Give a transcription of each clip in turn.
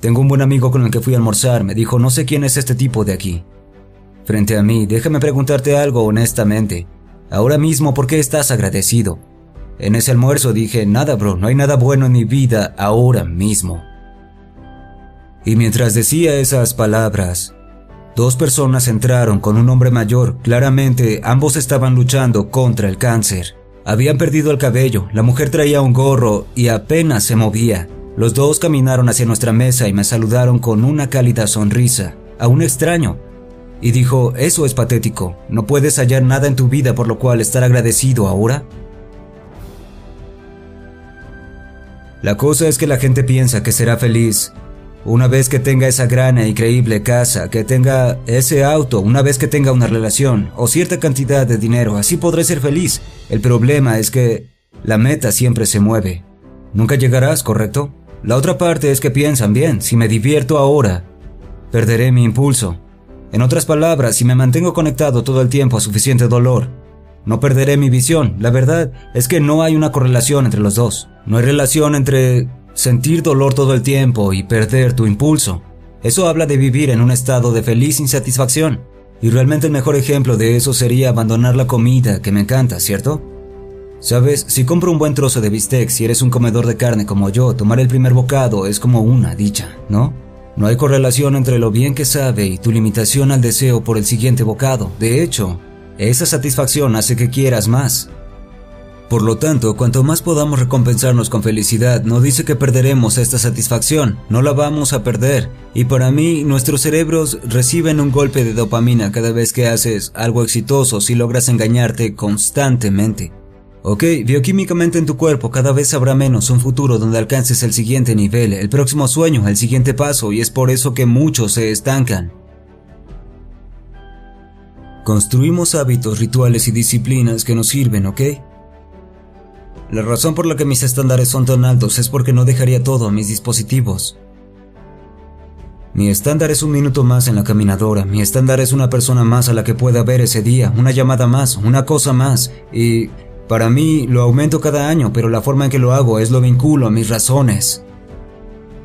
Tengo un buen amigo con el que fui a almorzar, me dijo, no sé quién es este tipo de aquí. Frente a mí, déjame preguntarte algo honestamente. Ahora mismo, ¿por qué estás agradecido? En ese almuerzo dije, nada, bro, no hay nada bueno en mi vida ahora mismo. Y mientras decía esas palabras, dos personas entraron con un hombre mayor. Claramente, ambos estaban luchando contra el cáncer. Habían perdido el cabello, la mujer traía un gorro y apenas se movía. Los dos caminaron hacia nuestra mesa y me saludaron con una cálida sonrisa, a un extraño, y dijo, eso es patético, ¿no puedes hallar nada en tu vida por lo cual estar agradecido ahora? La cosa es que la gente piensa que será feliz una vez que tenga esa gran e increíble casa, que tenga ese auto, una vez que tenga una relación o cierta cantidad de dinero, así podré ser feliz. El problema es que la meta siempre se mueve. Nunca llegarás, ¿correcto? La otra parte es que piensan bien, si me divierto ahora, perderé mi impulso. En otras palabras, si me mantengo conectado todo el tiempo a suficiente dolor, no perderé mi visión. La verdad es que no hay una correlación entre los dos. No hay relación entre sentir dolor todo el tiempo y perder tu impulso. Eso habla de vivir en un estado de feliz insatisfacción. Y realmente el mejor ejemplo de eso sería abandonar la comida que me encanta, ¿cierto? Sabes, si compro un buen trozo de bistec, si eres un comedor de carne como yo, tomar el primer bocado es como una dicha, ¿no? No hay correlación entre lo bien que sabe y tu limitación al deseo por el siguiente bocado. De hecho, esa satisfacción hace que quieras más. Por lo tanto, cuanto más podamos recompensarnos con felicidad, no dice que perderemos esta satisfacción, no la vamos a perder. Y para mí, nuestros cerebros reciben un golpe de dopamina cada vez que haces algo exitoso si logras engañarte constantemente. Ok, bioquímicamente en tu cuerpo cada vez habrá menos un futuro donde alcances el siguiente nivel, el próximo sueño, el siguiente paso, y es por eso que muchos se estancan. Construimos hábitos, rituales y disciplinas que nos sirven, ¿ok? La razón por la que mis estándares son tan altos es porque no dejaría todo a mis dispositivos. Mi estándar es un minuto más en la caminadora, mi estándar es una persona más a la que pueda ver ese día, una llamada más, una cosa más, y para mí lo aumento cada año, pero la forma en que lo hago es lo vinculo a mis razones.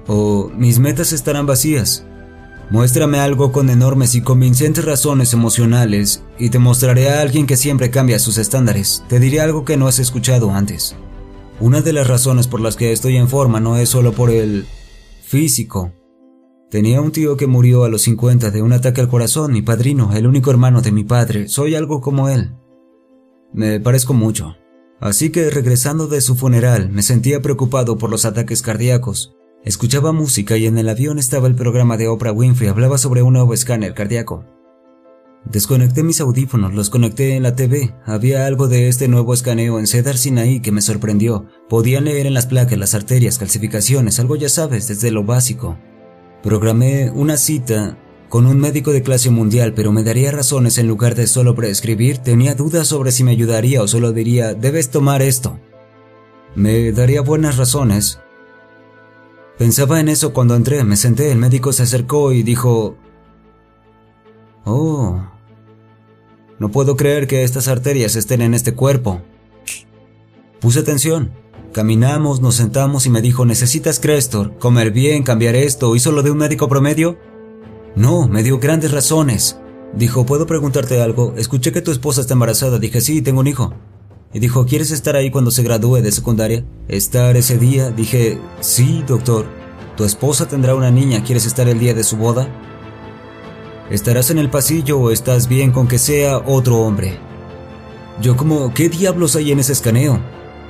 O mis metas estarán vacías. Muéstrame algo con enormes y convincentes razones emocionales y te mostraré a alguien que siempre cambia sus estándares. Te diré algo que no has escuchado antes. Una de las razones por las que estoy en forma no es solo por el físico. Tenía un tío que murió a los 50 de un ataque al corazón, mi padrino, el único hermano de mi padre. Soy algo como él. Me parezco mucho. Así que regresando de su funeral me sentía preocupado por los ataques cardíacos. Escuchaba música y en el avión estaba el programa de Oprah Winfrey, hablaba sobre un nuevo escáner cardíaco. Desconecté mis audífonos, los conecté en la TV. Había algo de este nuevo escaneo en Cedar Sinai que me sorprendió. Podían leer en las placas las arterias, calcificaciones, algo ya sabes, desde lo básico. Programé una cita con un médico de clase mundial, pero me daría razones en lugar de solo prescribir, tenía dudas sobre si me ayudaría o solo diría, debes tomar esto. Me daría buenas razones. Pensaba en eso cuando entré, me senté, el médico se acercó y dijo, Oh, no puedo creer que estas arterias estén en este cuerpo. Puse atención. Caminamos, nos sentamos y me dijo, ¿necesitas Crestor? ¿Comer bien? ¿Cambiar esto? ¿Hizo lo de un médico promedio? No, me dio grandes razones. Dijo, ¿puedo preguntarte algo? Escuché que tu esposa está embarazada. Dije, sí, tengo un hijo. Y dijo, ¿quieres estar ahí cuando se gradúe de secundaria? ¿Estar ese día? Dije, sí, doctor. Tu esposa tendrá una niña. ¿Quieres estar el día de su boda? ¿Estarás en el pasillo o estás bien con que sea otro hombre? Yo como, ¿qué diablos hay en ese escaneo?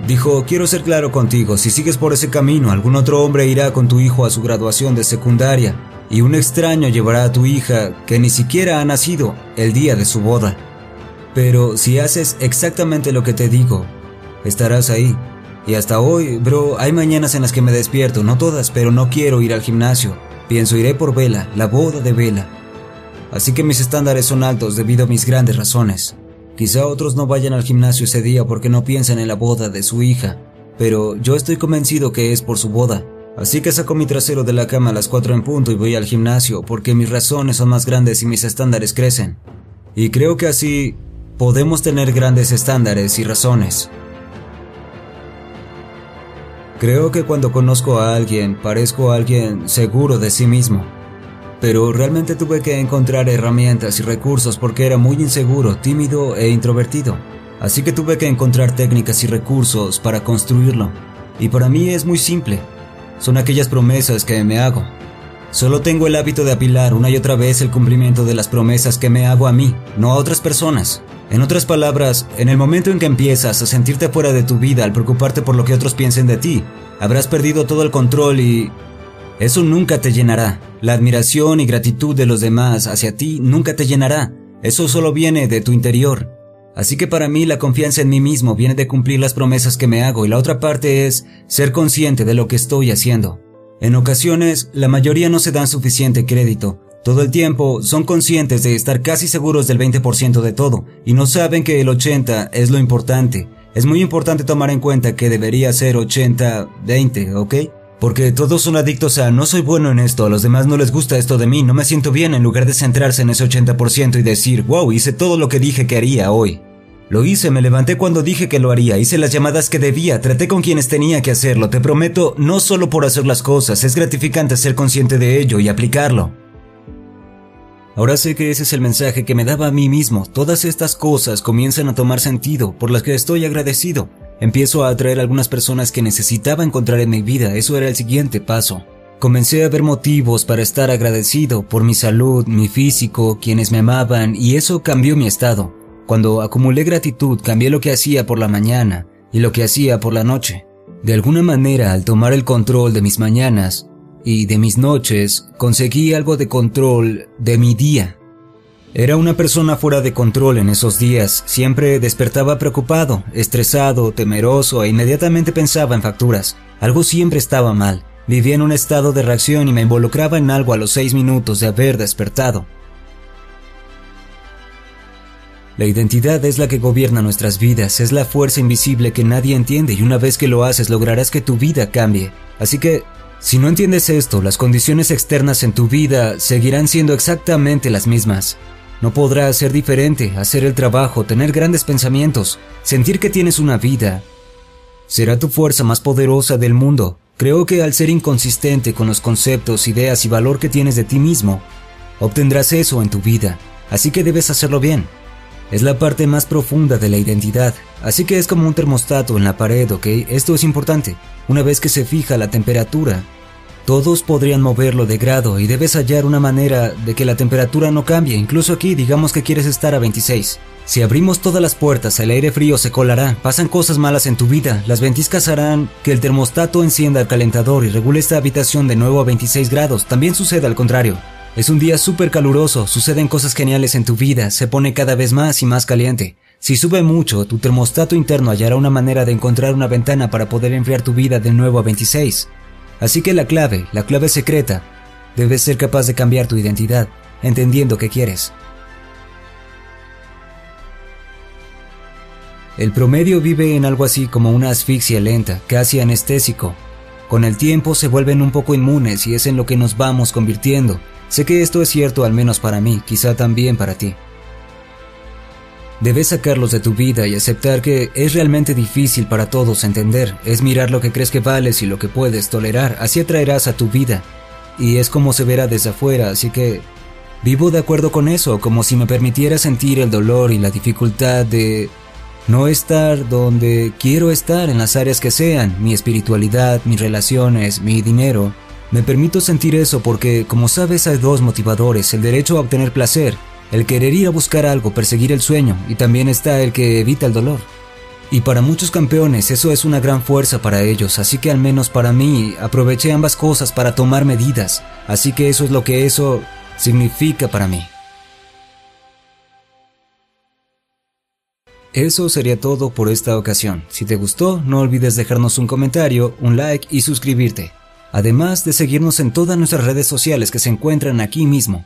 Dijo, quiero ser claro contigo, si sigues por ese camino, algún otro hombre irá con tu hijo a su graduación de secundaria y un extraño llevará a tu hija, que ni siquiera ha nacido, el día de su boda. Pero si haces exactamente lo que te digo, estarás ahí. Y hasta hoy, bro, hay mañanas en las que me despierto, no todas, pero no quiero ir al gimnasio. Pienso iré por Vela, la boda de Vela. Así que mis estándares son altos debido a mis grandes razones. Quizá otros no vayan al gimnasio ese día porque no piensan en la boda de su hija, pero yo estoy convencido que es por su boda. Así que saco mi trasero de la cama a las 4 en punto y voy al gimnasio porque mis razones son más grandes y mis estándares crecen. Y creo que así podemos tener grandes estándares y razones. Creo que cuando conozco a alguien parezco a alguien seguro de sí mismo. Pero realmente tuve que encontrar herramientas y recursos porque era muy inseguro, tímido e introvertido. Así que tuve que encontrar técnicas y recursos para construirlo. Y para mí es muy simple. Son aquellas promesas que me hago. Solo tengo el hábito de apilar una y otra vez el cumplimiento de las promesas que me hago a mí, no a otras personas. En otras palabras, en el momento en que empiezas a sentirte fuera de tu vida al preocuparte por lo que otros piensen de ti, habrás perdido todo el control y... Eso nunca te llenará. La admiración y gratitud de los demás hacia ti nunca te llenará. Eso solo viene de tu interior. Así que para mí la confianza en mí mismo viene de cumplir las promesas que me hago y la otra parte es ser consciente de lo que estoy haciendo. En ocasiones, la mayoría no se dan suficiente crédito, todo el tiempo son conscientes de estar casi seguros del 20% de todo y no saben que el 80% es lo importante. Es muy importante tomar en cuenta que debería ser 80-20, ¿ok? Porque todos son adictos a no soy bueno en esto, a los demás no les gusta esto de mí, no me siento bien en lugar de centrarse en ese 80% y decir, wow, hice todo lo que dije que haría hoy. Lo hice, me levanté cuando dije que lo haría, hice las llamadas que debía, traté con quienes tenía que hacerlo, te prometo, no solo por hacer las cosas, es gratificante ser consciente de ello y aplicarlo. Ahora sé que ese es el mensaje que me daba a mí mismo. Todas estas cosas comienzan a tomar sentido, por las que estoy agradecido. Empiezo a atraer algunas personas que necesitaba encontrar en mi vida, eso era el siguiente paso. Comencé a ver motivos para estar agradecido por mi salud, mi físico, quienes me amaban, y eso cambió mi estado. Cuando acumulé gratitud, cambié lo que hacía por la mañana y lo que hacía por la noche. De alguna manera, al tomar el control de mis mañanas, y de mis noches conseguí algo de control de mi día. Era una persona fuera de control en esos días, siempre despertaba preocupado, estresado, temeroso e inmediatamente pensaba en facturas. Algo siempre estaba mal. Vivía en un estado de reacción y me involucraba en algo a los seis minutos de haber despertado. La identidad es la que gobierna nuestras vidas, es la fuerza invisible que nadie entiende y una vez que lo haces lograrás que tu vida cambie. Así que si no entiendes esto, las condiciones externas en tu vida seguirán siendo exactamente las mismas. No podrás ser diferente, hacer el trabajo, tener grandes pensamientos, sentir que tienes una vida. Será tu fuerza más poderosa del mundo. Creo que al ser inconsistente con los conceptos, ideas y valor que tienes de ti mismo, obtendrás eso en tu vida. Así que debes hacerlo bien. Es la parte más profunda de la identidad, así que es como un termostato en la pared, ¿ok? Esto es importante. Una vez que se fija la temperatura, todos podrían moverlo de grado y debes hallar una manera de que la temperatura no cambie, incluso aquí digamos que quieres estar a 26. Si abrimos todas las puertas, el aire frío se colará, pasan cosas malas en tu vida, las ventiscas harán que el termostato encienda el calentador y regule esta habitación de nuevo a 26 grados, también sucede al contrario. Es un día súper caluroso, suceden cosas geniales en tu vida, se pone cada vez más y más caliente. Si sube mucho, tu termostato interno hallará una manera de encontrar una ventana para poder enfriar tu vida de nuevo a 26. Así que la clave, la clave secreta, debes ser capaz de cambiar tu identidad, entendiendo qué quieres. El promedio vive en algo así como una asfixia lenta, casi anestésico. Con el tiempo se vuelven un poco inmunes y es en lo que nos vamos convirtiendo. Sé que esto es cierto al menos para mí, quizá también para ti. Debes sacarlos de tu vida y aceptar que es realmente difícil para todos entender, es mirar lo que crees que vales y lo que puedes tolerar, así atraerás a tu vida. Y es como se verá desde afuera, así que vivo de acuerdo con eso, como si me permitiera sentir el dolor y la dificultad de no estar donde quiero estar en las áreas que sean, mi espiritualidad, mis relaciones, mi dinero. Me permito sentir eso porque, como sabes, hay dos motivadores, el derecho a obtener placer el querer ir a buscar algo, perseguir el sueño, y también está el que evita el dolor. Y para muchos campeones eso es una gran fuerza para ellos, así que al menos para mí aproveché ambas cosas para tomar medidas, así que eso es lo que eso significa para mí. Eso sería todo por esta ocasión. Si te gustó, no olvides dejarnos un comentario, un like y suscribirte. Además de seguirnos en todas nuestras redes sociales que se encuentran aquí mismo.